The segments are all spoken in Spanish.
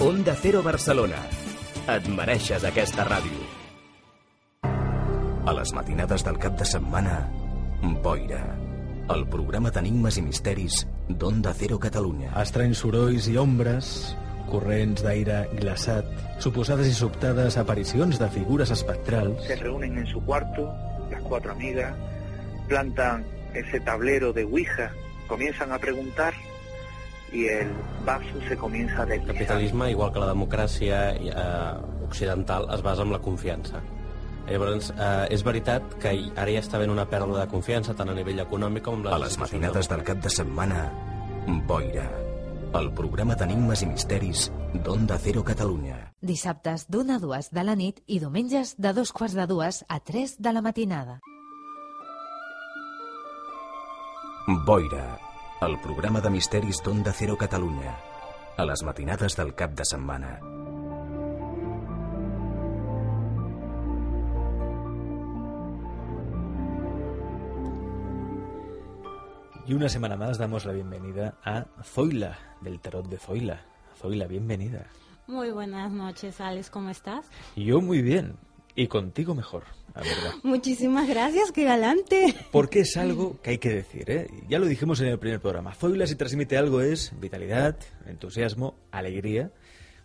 Onda Cero Barcelona. Et mereixes aquesta ràdio. A les matinades del cap de setmana, Boira. El programa d'enigmes i misteris d'Onda Cero Catalunya. Estranys sorolls i ombres, corrents d'aire glaçat, suposades i sobtades aparicions de figures espectrals. Se reúnen en su cuarto, las cuatro amigas, plantan ese tablero de Ouija, comienzan a preguntar y el vaso se comienza a El deslizar. capitalisme, igual que la democràcia eh, occidental, es basa en la confiança. Llavors, eh, és veritat que ara ja està havent una pèrdua de confiança tant a nivell econòmic com les A les matinades del cap de setmana, Boira. El programa d'enigmes i misteris d'Onda Cero Catalunya. Dissabtes d'una a dues de la nit i diumenges de dos quarts de dues a tres de la matinada. Boira. El programa de misteris d'Onda Cero Catalunya. A les matinades del cap de setmana. Y una semana más damos la bienvenida a Zoila, del tarot de Zoila. Zoila, bienvenida. Muy buenas noches, Alex, ¿cómo estás? Yo muy bien. Y contigo mejor, la verdad. Muchísimas gracias, qué galante. Porque es algo que hay que decir, ¿eh? Ya lo dijimos en el primer programa. Zoila si transmite algo es vitalidad, entusiasmo, alegría.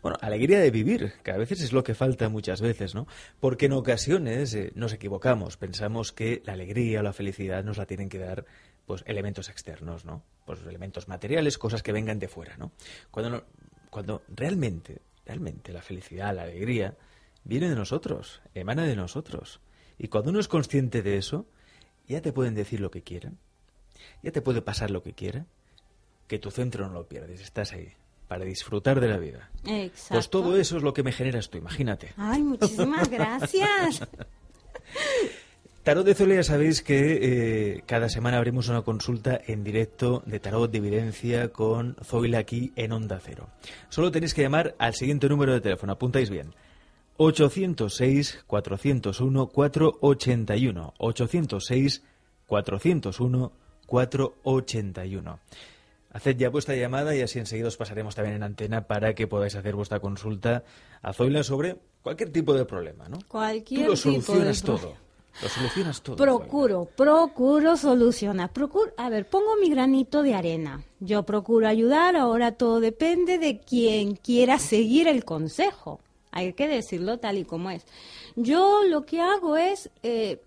Bueno, alegría de vivir, que a veces es lo que falta muchas veces, ¿no? Porque en ocasiones eh, nos equivocamos, pensamos que la alegría o la felicidad nos la tienen que dar pues elementos externos, ¿no? Pues elementos materiales, cosas que vengan de fuera, ¿no? Cuando no- cuando realmente, realmente la felicidad, la alegría viene de nosotros, emana de nosotros. Y cuando uno es consciente de eso, ya te pueden decir lo que quieran, ya te puede pasar lo que quiera, que tu centro no lo pierdes, estás ahí para disfrutar de la vida. Exacto. Pues todo eso es lo que me generas tú, imagínate. Ay, muchísimas gracias. Tarot de Zoila ya sabéis que eh, cada semana abrimos una consulta en directo de tarot de evidencia con Zoila aquí en Onda Cero. Solo tenéis que llamar al siguiente número de teléfono, apuntáis bien. 806-401-481. 806-401-481. Haced ya vuestra llamada y así enseguida os pasaremos también en antena para que podáis hacer vuestra consulta a Zoila sobre cualquier tipo de problema, ¿no? Cualquier Tú lo tipo de todo. Lo solucionas todo. Procuro, procuro solucionar. Procuro, a ver, pongo mi granito de arena. Yo procuro ayudar, ahora todo depende de quien quiera seguir el consejo. Hay que decirlo tal y como es. Yo lo que hago es eh,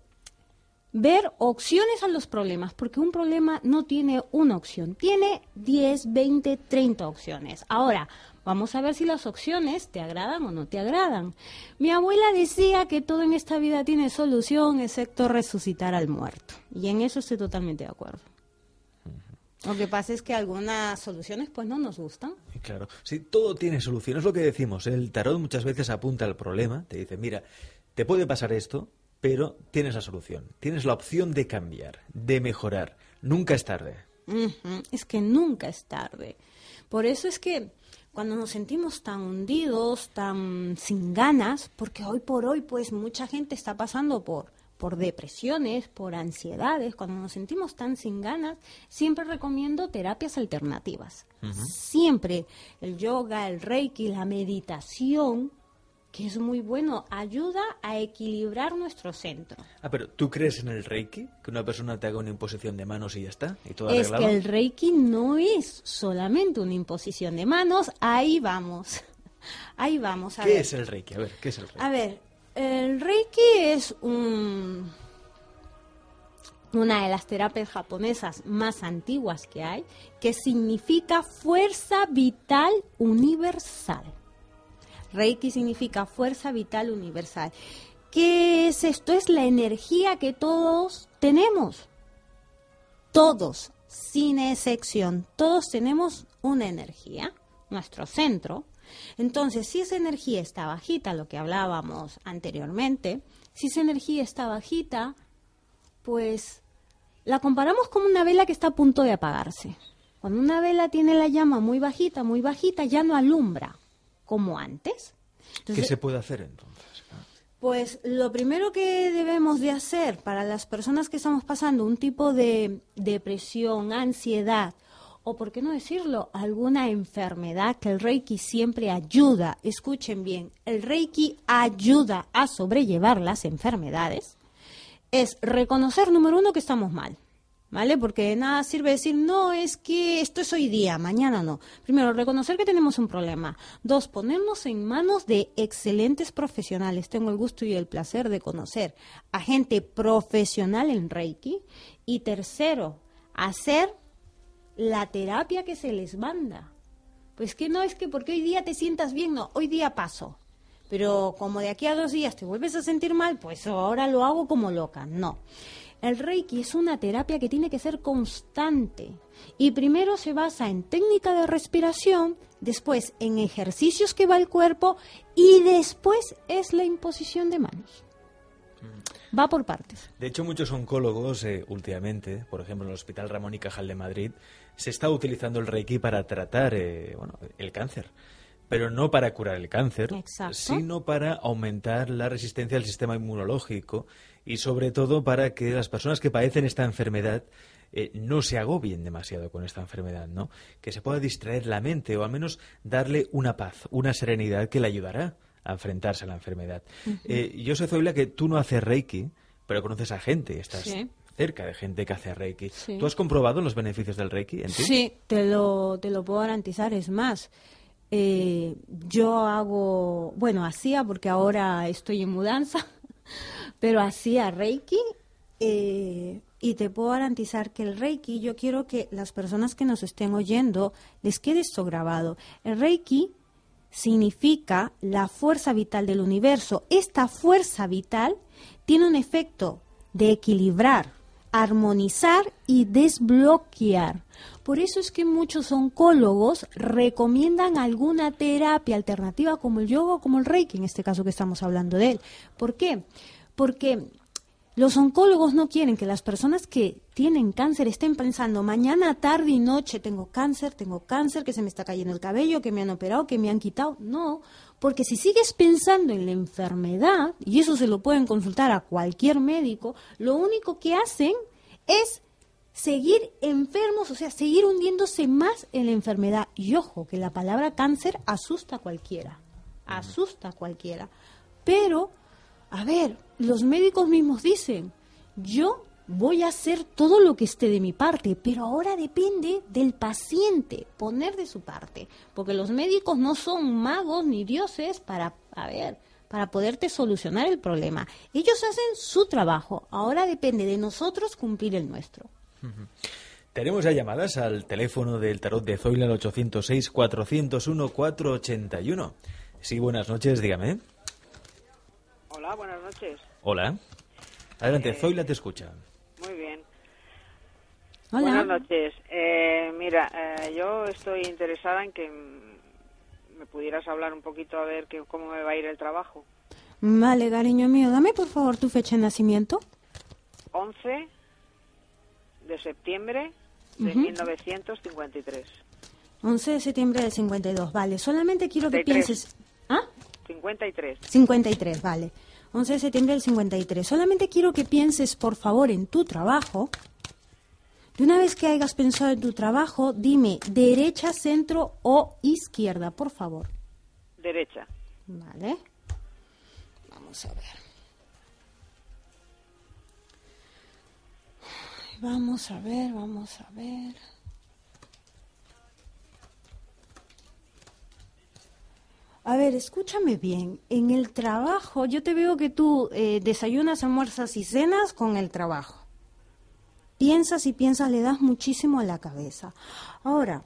ver opciones a los problemas, porque un problema no tiene una opción, tiene 10, 20, 30 opciones. Ahora, vamos a ver si las opciones te agradan o no te agradan. Mi abuela decía que todo en esta vida tiene solución, excepto resucitar al muerto. Y en eso estoy totalmente de acuerdo. Lo que pasa es que algunas soluciones pues no nos gustan. Claro, sí, todo tiene solución. Es lo que decimos. El tarot muchas veces apunta al problema. Te dice, mira, te puede pasar esto, pero tienes la solución. Tienes la opción de cambiar, de mejorar. Nunca es tarde. Es que nunca es tarde. Por eso es que cuando nos sentimos tan hundidos, tan sin ganas, porque hoy por hoy pues mucha gente está pasando por por depresiones, por ansiedades, cuando nos sentimos tan sin ganas, siempre recomiendo terapias alternativas. Siempre el yoga, el reiki, la meditación, que es muy bueno, ayuda a equilibrar nuestro centro. Ah, pero ¿tú crees en el Reiki? Que una persona te haga una imposición de manos y ya está. Y todo Es arreglado. que el Reiki no es solamente una imposición de manos, ahí vamos. Ahí vamos a ¿Qué ver. es el Reiki? A ver, ¿qué es el Reiki? A ver, el Reiki es un una de las terapias japonesas más antiguas que hay, que significa fuerza vital universal. Reiki significa fuerza vital universal. ¿Qué es esto? Es la energía que todos tenemos. Todos, sin excepción, todos tenemos una energía, nuestro centro. Entonces, si esa energía está bajita, lo que hablábamos anteriormente, si esa energía está bajita, pues la comparamos como una vela que está a punto de apagarse. Cuando una vela tiene la llama muy bajita, muy bajita, ya no alumbra como antes. ¿Qué se puede hacer entonces? pues lo primero que debemos de hacer para las personas que estamos pasando un tipo de depresión, ansiedad o por qué no decirlo, alguna enfermedad que el Reiki siempre ayuda. Escuchen bien, el Reiki ayuda a sobrellevar las enfermedades. Es reconocer, número uno, que estamos mal. ¿Vale? Porque nada sirve decir, no, es que esto es hoy día, mañana no. Primero, reconocer que tenemos un problema. Dos, ponernos en manos de excelentes profesionales. Tengo el gusto y el placer de conocer a gente profesional en Reiki. Y tercero, hacer la terapia que se les manda. Pues que no es que porque hoy día te sientas bien, no, hoy día paso. Pero como de aquí a dos días te vuelves a sentir mal, pues ahora lo hago como loca. No. El Reiki es una terapia que tiene que ser constante y primero se basa en técnica de respiración, después en ejercicios que va el cuerpo y después es la imposición de manos. Va por partes. De hecho, muchos oncólogos eh, últimamente, por ejemplo en el Hospital Ramón y Cajal de Madrid, se está utilizando el Reiki para tratar eh, bueno, el cáncer. Pero no para curar el cáncer, Exacto. sino para aumentar la resistencia del sistema inmunológico y sobre todo para que las personas que padecen esta enfermedad eh, no se agobien demasiado con esta enfermedad, ¿no? Que se pueda distraer la mente o al menos darle una paz, una serenidad que le ayudará a enfrentarse a la enfermedad. Eh, yo sé, Zoila, que tú no haces Reiki, pero conoces a gente, estás Sí. Cerca de gente que hace Reiki. Sí. ¿Tú has comprobado los beneficios del Reiki en ti? Sí, te lo, te lo puedo garantizar. Es más, eh, yo hago, bueno, hacía porque ahora estoy en mudanza, pero hacía Reiki eh, y te puedo garantizar que el Reiki, yo quiero que las personas que nos estén oyendo les quede esto grabado. El Reiki significa la fuerza vital del universo. Esta fuerza vital tiene un efecto de equilibrar, armonizar y desbloquear. Por eso es que muchos oncólogos recomiendan alguna terapia alternativa como el yoga o como el reiki, en este caso que estamos hablando de él. ¿Por qué? Porque los oncólogos no quieren que las personas que tienen cáncer estén pensando mañana, tarde y noche tengo cáncer, tengo cáncer, que se me está cayendo el cabello, que me han operado, que me han quitado. No, porque si sigues pensando en la enfermedad, y eso se lo pueden consultar a cualquier médico, lo único que hacen es seguir enfermos, o sea, seguir hundiéndose más en la enfermedad. Y ojo, que la palabra cáncer asusta a cualquiera, asusta a cualquiera. Pero, a ver, los médicos mismos dicen, yo voy a hacer todo lo que esté de mi parte, pero ahora depende del paciente poner de su parte, porque los médicos no son magos ni dioses para, a ver, para poderte solucionar el problema. Ellos hacen su trabajo, ahora depende de nosotros cumplir el nuestro. Tenemos ya llamadas al teléfono del tarot de Zoila al 806-401-481. Sí, buenas noches, dígame. Hola, buenas noches. Hola. Adelante, Zoila te escucha. Hola. Buenas noches. Eh, mira, eh, yo estoy interesada en que me pudieras hablar un poquito a ver que, cómo me va a ir el trabajo. Vale, cariño mío, dame por favor tu fecha de nacimiento. 11 de septiembre de Ujú. 1953. 11 de septiembre del 52, vale. Solamente quiero que 53. pienses... ¿Ah? 53. 53, vale. 11 de septiembre del 53. Solamente quiero que pienses, por favor, en tu trabajo. De una vez que hayas pensado en tu trabajo, dime derecha, centro o izquierda, por favor. Derecha. Vale. Vamos a ver. Vamos a ver, vamos a ver. A ver, escúchame bien. En el trabajo, yo te veo que tú eh, desayunas, almuerzas y cenas con el trabajo. Piensas y piensas, le das muchísimo a la cabeza. Ahora,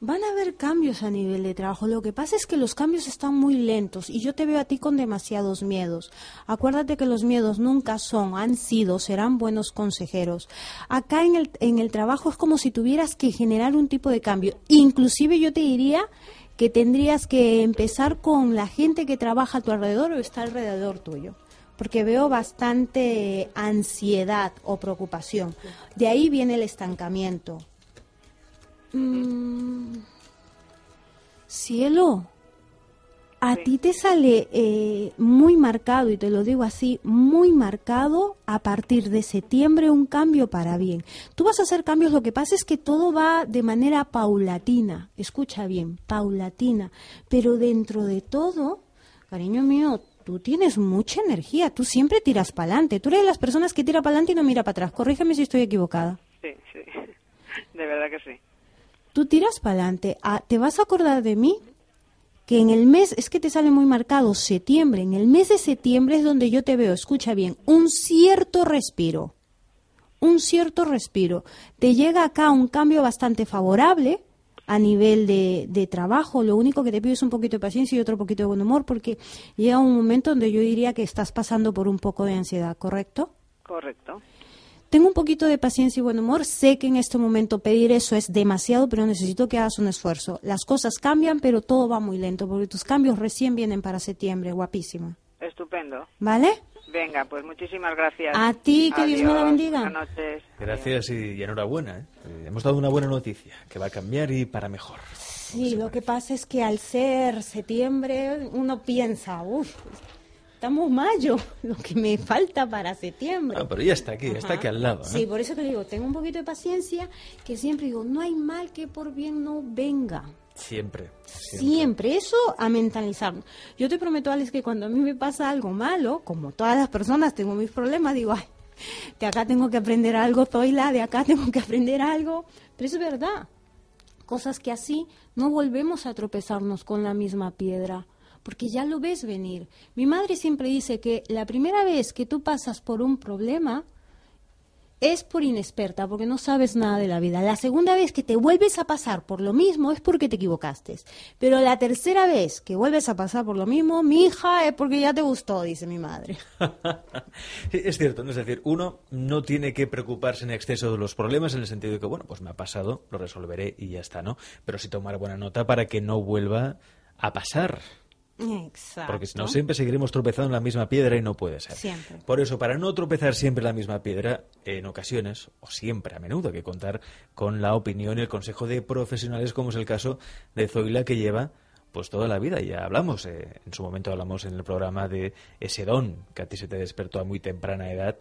van a haber cambios a nivel de trabajo. Lo que pasa es que los cambios están muy lentos y yo te veo a ti con demasiados miedos. Acuérdate que los miedos nunca son, han sido, serán buenos consejeros. Acá en el, en el trabajo es como si tuvieras que generar un tipo de cambio. Inclusive yo te diría que tendrías que empezar con la gente que trabaja a tu alrededor o está alrededor tuyo. Porque veo bastante ansiedad o preocupación. De ahí viene el estancamiento. Mm, cielo, a ti te sale eh, muy marcado, y te lo digo así, muy marcado a partir de septiembre un cambio para bien. Tú vas a hacer cambios, lo que pasa es que todo va de manera paulatina, escucha bien, paulatina, pero dentro de todo, cariño mío, tú tienes mucha energía, tú siempre tiras para adelante, tú eres de las personas que tira para adelante y no mira para atrás, corrígeme si estoy equivocada. Sí, sí. De verdad que sí. Tú tiras para adelante. Ah, ¿Te vas a acordar de mí? Que en el mes, es que te sale muy marcado, septiembre. En el mes de septiembre es donde yo te veo, escucha bien, un cierto respiro. Un cierto respiro. Te llega acá un cambio bastante favorable a nivel de, de trabajo. Lo único que te pido es un poquito de paciencia y otro poquito de buen humor, porque llega un momento donde yo diría que estás pasando por un poco de ansiedad, ¿correcto? Correcto. Tengo un poquito de paciencia y buen humor. Sé que en este momento pedir eso es demasiado, pero necesito que hagas un esfuerzo. Las cosas cambian, pero todo va muy lento, porque tus cambios recién vienen para septiembre. Guapísima. Estupendo. ¿Vale? Venga, pues muchísimas gracias. A ti, que Dios me la bendiga. Buenas noches. Gracias y, y enhorabuena. ¿eh? Eh, Hemos dado una buena noticia, que va a cambiar y para mejor. Sí, lo que pasa es que al ser septiembre uno piensa, uff, estamos mayo, lo que me falta para septiembre. Ah, pero ya está aquí, está Ajá. aquí al lado. ¿eh? Sí, por eso que digo, tengo un poquito de paciencia, que siempre digo, no hay mal que por bien no venga. Siempre. Siempre. eso a mentalizarnos. Yo te prometo, Alex, que cuando a mí me pasa algo malo, como todas las personas tengo mis problemas, digo, ay, de acá tengo que aprender algo, Zoila, de acá tengo que aprender algo. Pero es verdad. Cosas que así no volvemos a tropezarnos con la misma piedra, porque ya lo ves venir. Mi madre siempre dice que la primera vez que tú pasas por un problema, es por inexperta, porque no sabes nada de la vida. La segunda vez que te vuelves a pasar por lo mismo es porque te equivocaste. Pero la tercera vez que vuelves a pasar por lo mismo, mi hija, es porque ya te gustó, dice mi madre. Es cierto, ¿no? es decir, uno no tiene que preocuparse en exceso de los problemas en el sentido de que, bueno, pues me ha pasado, lo resolveré y ya está, ¿no? Pero sí tomar buena nota para que no vuelva a pasar. Exacto. Porque si no, siempre seguiremos tropezando en la misma piedra y no puede ser. Siempre. Por eso, para no tropezar siempre en la misma piedra, en ocasiones, o siempre a menudo, hay que contar con la opinión y el consejo de profesionales, como es el caso de Zoila, que lleva pues toda la vida. Ya hablamos, eh, en su momento hablamos en el programa de ese don que a ti se te despertó a muy temprana edad.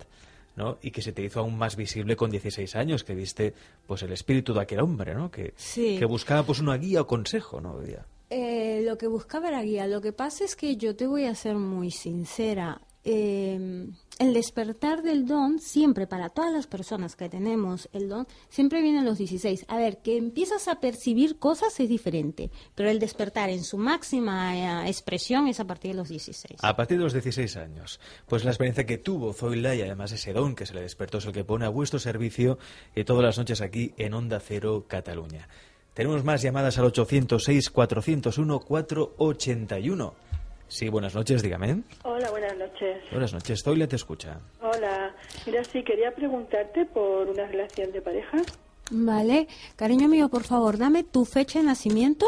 ¿no? y que se te hizo aún más visible con 16 años, que viste pues el espíritu de aquel hombre, ¿no? que, Sí. que buscaba pues una guía o consejo, ¿no? Ya. Eh, lo que buscaba era guía. Lo que pasa es que yo te voy a ser muy sincera. Eh, el despertar del don, siempre para todas las personas que tenemos el don, siempre viene a los 16. A ver, que empiezas a percibir cosas es diferente, pero el despertar en su máxima eh, expresión es a partir de los 16. A partir de los 16 años. Pues la experiencia que tuvo Zoila y además ese don que se le despertó es el que pone a vuestro servicio eh, todas las noches aquí en Onda Cero Cataluña. Tenemos más llamadas al 806-401-481. Sí, buenas noches, dígame. Hola, buenas noches. Buenas noches, Zoila te escucha. Hola, mira, sí, quería preguntarte por una relación de pareja. Vale, cariño mío, por favor, dame tu fecha de nacimiento.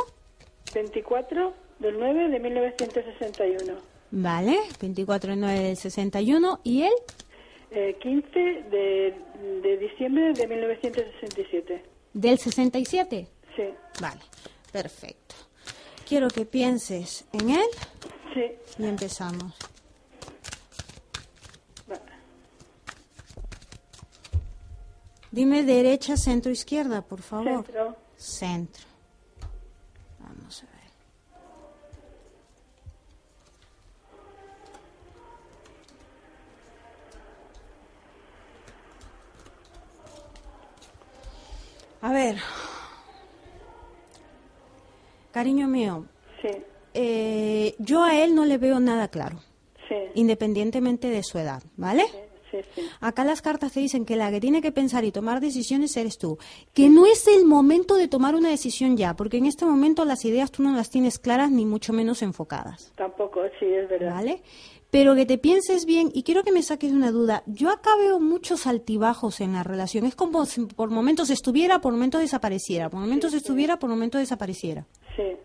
24 del 9 de 1961. Vale, 24 de 9 del 61. ¿Y él? Eh, 15 de, de diciembre de 1967. ¿Del 67? Sí, Vale, perfecto. Quiero que pienses en él sí. y empezamos. Dime derecha, centro, izquierda, por favor. Centro. Centro. Vamos a ver. A ver. Cariño mío, Sí, eh, yo a él no le veo nada claro, sí, independientemente de su edad, ¿vale? sí. Acá las cartas te dicen que la que tiene que pensar y tomar decisiones eres tú. Que no es el momento de tomar una decisión ya, porque en este momento las ideas tú no las tienes claras ni mucho menos enfocadas. Tampoco, sí, es verdad. ¿Vale? Pero que te pienses bien y quiero que me saques una duda. Yo acá veo muchos altibajos en la relación. Es como si por momentos estuviera, por momentos desapareciera. Por momentos estuviera, por momentos desapareciera. Sí.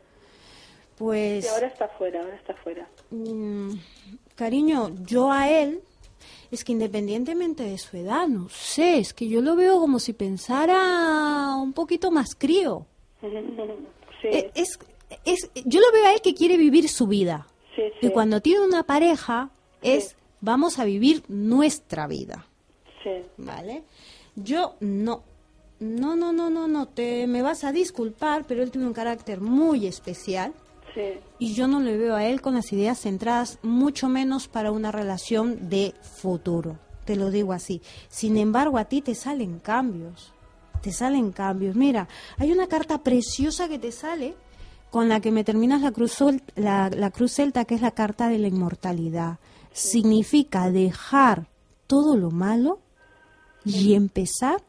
Pues... Y ahora está fuera, ahora está fuera. Mm, cariño, yo a él, es que independientemente de su edad, no sé, es que yo lo veo como si pensara un poquito más crío. sí, Eh, Es, es, yo lo veo a él que quiere vivir su vida. Sí, Y cuando tiene una pareja, es vamos a vivir nuestra vida. Sí. ¿Vale? Yo no. No, no, no, no, no. Te, me vas a disculpar, pero él tiene un carácter muy especial. Sí. Y yo no le veo a él con las ideas centradas, mucho menos para una relación de futuro. Te lo digo así. Sin embargo, a ti te salen cambios. Te salen cambios. Mira, hay una carta preciosa que te sale con la que me terminas la cruz, la, la cruz celta, que es la carta de la inmortalidad. Significa dejar todo lo malo y empezar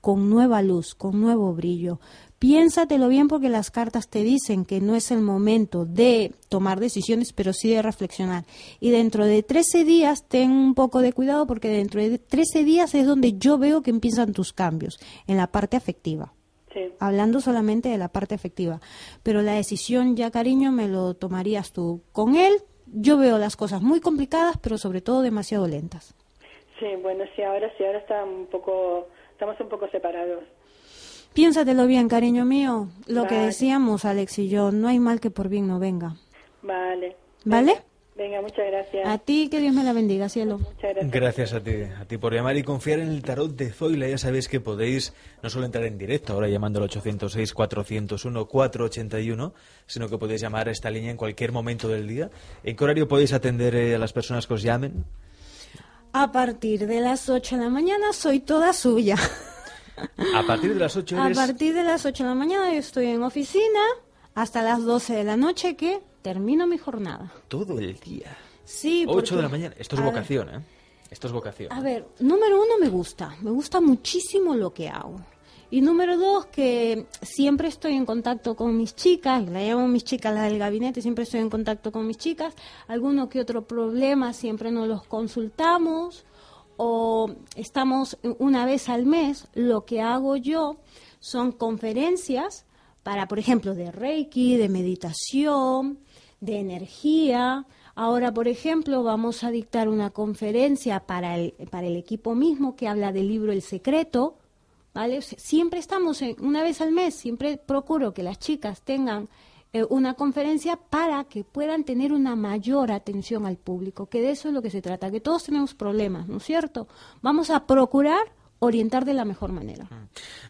con nueva luz, con nuevo brillo. Piénsatelo bien porque las cartas te dicen que no es el momento de tomar decisiones, pero sí de reflexionar. Y dentro de 13 días, ten un poco de cuidado porque dentro de 13 días es donde yo veo que empiezan tus cambios, en la parte afectiva. Sí. Hablando solamente de la parte afectiva. Pero la decisión ya, cariño, me lo tomarías tú. Con él, yo veo las cosas muy complicadas, pero sobre todo demasiado lentas. Sí, bueno, sí, ahora sí, ahora está un poco, estamos un poco separados. Piénsatelo bien, cariño mío. Lo que decíamos, Alex y yo, no hay mal que por bien no venga. Vale. ¿Vale? Venga, muchas gracias. A ti, que Dios me la bendiga, cielo. Muchas gracias. Gracias a ti, a ti por llamar y confiar en el tarot de Zoila. Ya sabéis que podéis no solo entrar en directo, ahora llamando al 806-401-481, sino que podéis llamar a esta línea en cualquier momento del día. ¿En qué horario podéis atender eh, a las personas que os llamen? A partir de las 8 de la mañana soy toda suya. A partir de las 8 A eres... partir de las 8 de la mañana yo estoy en oficina hasta las 12 de la noche que termino mi jornada. todo el día. Sí, 8 porque- de la mañana. Esto es ver, vocación, ¿eh? Esto es vocación. A ver, número uno me gusta, me gusta muchísimo lo que hago. Y número dos, que siempre estoy en contacto con mis chicas, la llamo mis chicas, las del gabinete, siempre estoy en contacto con mis chicas. Alguno que otro problema siempre nos los consultamos o estamos una vez al mes. Lo que hago yo son conferencias para, por ejemplo, de Reiki, de meditación, de energía. Ahora, por ejemplo, vamos a dictar una conferencia para el, para el equipo mismo que habla del libro El Secreto. ¿vale? Siempre estamos, en- una vez al mes, siempre procuro que las chicas tengan eh, una conferencia para que puedan tener una mayor atención al público, que de eso es lo que se trata, que todos tenemos problemas, ¿no es cierto? Vamos a procurar orientar de la mejor manera.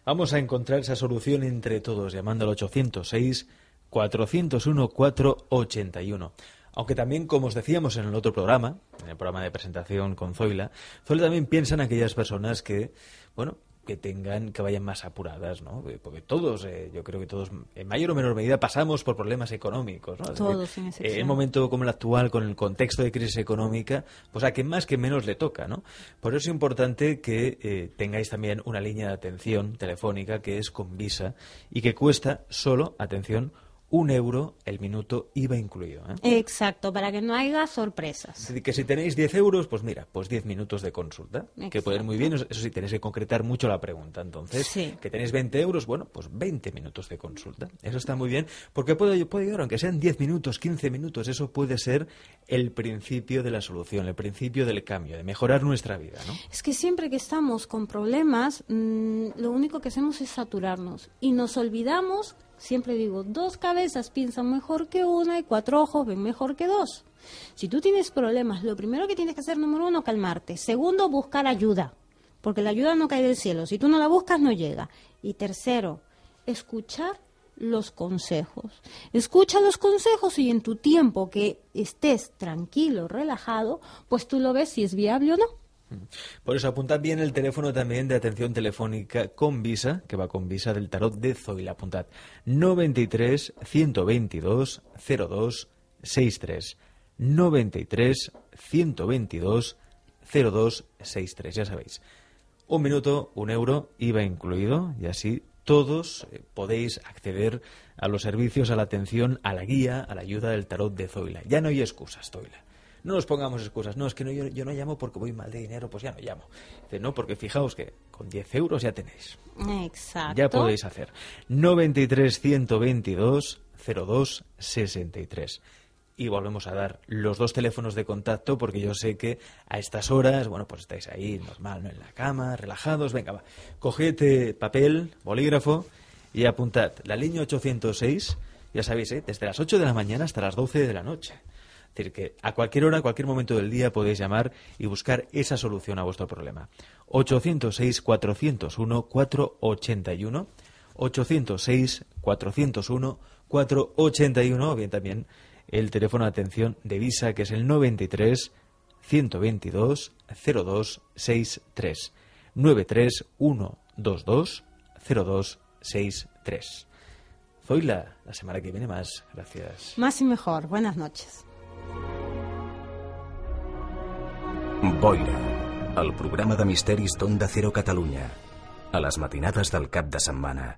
Vamos a encontrar esa solución entre todos llamando al 806 401 481. Aunque también, como os decíamos en el otro programa, en el programa de presentación con Zoila, Zoila también piensa en aquellas personas que, bueno, que tengan, que vayan más apuradas, ¿no? Eh, Porque todos, eh, yo creo que todos, en mayor o menor medida, pasamos por problemas económicos, ¿no? Es Todos, decir, sin excepción. En un momento como el actual, con el contexto de crisis económica, pues a quien más que menos le toca, ¿no? Por eso es importante que eh, tengáis también una línea de atención telefónica que es con Visa y que cuesta solo, atención, un euro el minuto IVA incluido. ¿eh? Exacto, para que no haya sorpresas. Que si tenéis 10 euros, pues mira, pues 10 minutos de consulta, que pueden ir muy bien, eso sí, tenéis que concretar mucho la pregunta. Entonces, Sí. que tenéis 20 euros, bueno, pues 20 minutos de consulta. Eso está muy bien, porque puede, puede ayudar, aunque sean 10 minutos, 15 minutos, eso puede ser el principio de la solución, el principio del cambio, de mejorar nuestra vida, ¿no? Es que siempre que estamos con problemas, mm, lo único que hacemos es saturarnos y nos olvidamos, siempre digo, dos cabezas piensan mejor que una y cuatro ojos ven mejor que dos. Si tú tienes problemas, lo primero que tienes que hacer, número uno, calmarte. Segundo, buscar ayuda, porque la ayuda no cae del cielo. Si tú no la buscas, no llega. Y tercero, escuchar los consejos. Escucha los consejos y en tu tiempo que estés tranquilo, relajado, pues tú lo ves si es viable o no. Por eso apuntad bien el teléfono también de atención telefónica con Visa, que va con Visa del tarot de Zoila. Apuntad 93 122 02 63. 93 122 02 63. Ya sabéis. Un minuto, un euro, IVA incluido, y así todos eh, podéis acceder a los servicios, a la atención, a la guía, a la ayuda del tarot de Zoila. Ya no hay excusas, Zoila. No nos pongamos excusas. No, es que no, yo, yo no llamo porque voy mal de dinero, pues ya no llamo. Dice, no, porque fijaos que con 10 euros ya tenéis. Exacto. Ya podéis hacer. 93 122 02 63. Y volvemos a dar los dos teléfonos de contacto porque yo sé que a estas horas, bueno, pues estáis ahí normal, ¿no? En la cama, relajados. Venga, va. Coged papel, bolígrafo y apuntad la línea 806 Ya sabéis, ¿eh? desde las 8 de la mañana hasta las 12 de la noche. Es decir, que a cualquier hora, a cualquier momento del día podéis llamar y buscar esa solución a vuestro problema. 806-401-481, 806-401-481, o bien también el teléfono de atención de Visa, que es el 93 122 0263. 93 122 0263. Zoila, la semana que viene más. Gracias. Más y mejor. Buenas noches. Boira, el programa de misteris d'Onda Cero Catalunya. A les matinades del cap de setmana.